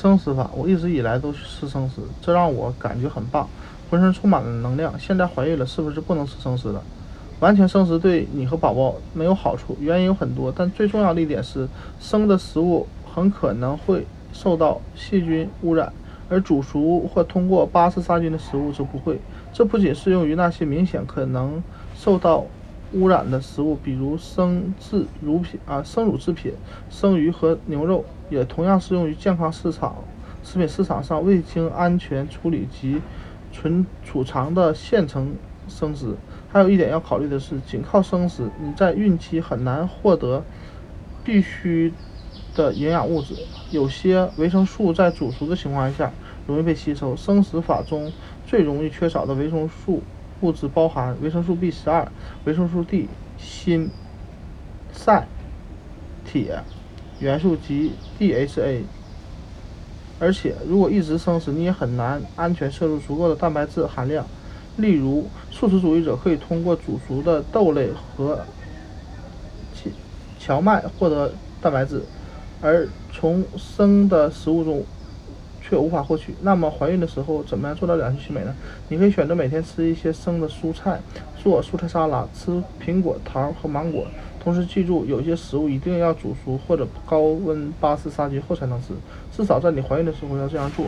生食法，我一直以来都吃生食，这让我感觉很棒，浑身充满了能量。现在怀孕了，是不是不能吃生食了？完全生食对你和宝宝没有好处，原因有很多，但最重要的一点是，生的食物很可能会受到细菌污染，而煮熟或通过巴氏杀菌的食物就不会。这不仅适用于那些明显可能受到污染的食物，比如生制乳品啊、生乳制品、生鱼和牛肉，也同样适用于健康市场、食品市场上未经安全处理及存储藏的现成生食。还有一点要考虑的是，仅靠生食，你在孕期很难获得必需的营养物质。有些维生素在煮熟的情况下容易被吸收。生食法中最容易缺少的维生素物质包含维生素 B 十二、维生素 D、锌、钙、铁元素及 DHA。而且，如果一直生食，你也很难安全摄入足够的蛋白质含量。例如，素食主义者可以通过煮熟的豆类和荞麦获得蛋白质，而从生的食物中却无法获取。那么，怀孕的时候怎么样做到两全其美呢？你可以选择每天吃一些生的蔬菜，做蔬菜沙拉，吃苹果、桃和芒果。同时记住，有些食物一定要煮熟或者高温巴氏杀菌后才能吃，至少在你怀孕的时候要这样做。